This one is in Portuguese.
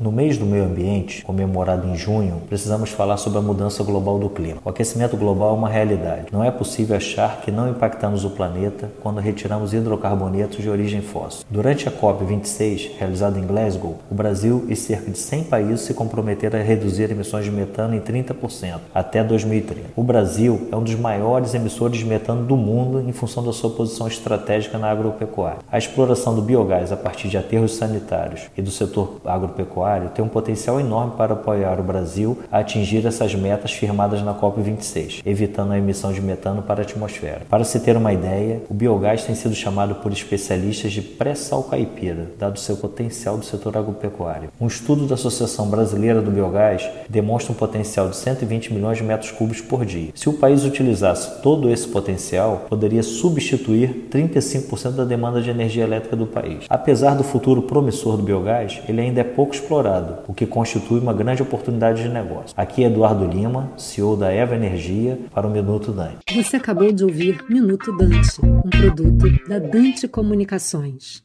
No mês do meio ambiente, comemorado em junho, precisamos falar sobre a mudança global do clima. O aquecimento global é uma realidade. Não é possível achar que não impactamos o planeta quando retiramos hidrocarbonetos de origem fóssil. Durante a COP26, realizada em Glasgow, o Brasil e cerca de 100 países se comprometeram a reduzir emissões de metano em 30% até 2030. O Brasil é um dos maiores emissores de metano do mundo em função da sua posição estratégica na agropecuária. A exploração do biogás a partir de aterros sanitários e do setor agropecuário tem um potencial enorme para apoiar o Brasil a atingir essas metas firmadas na COP26, evitando a emissão de metano para a atmosfera. Para se ter uma ideia, o biogás tem sido chamado por especialistas de pré-sal caipira, dado seu potencial do setor agropecuário. Um estudo da Associação Brasileira do Biogás demonstra um potencial de 120 milhões de metros cúbicos por dia. Se o país utilizasse todo esse potencial, poderia substituir 35% da demanda de energia elétrica do país. Apesar do futuro promissor do biogás, ele ainda é pouco explorado explorado, o que constitui uma grande oportunidade de negócio. Aqui é Eduardo Lima, CEO da Eva Energia, para o Minuto Dante. Você acabou de ouvir Minuto Dante, um produto da Dante Comunicações.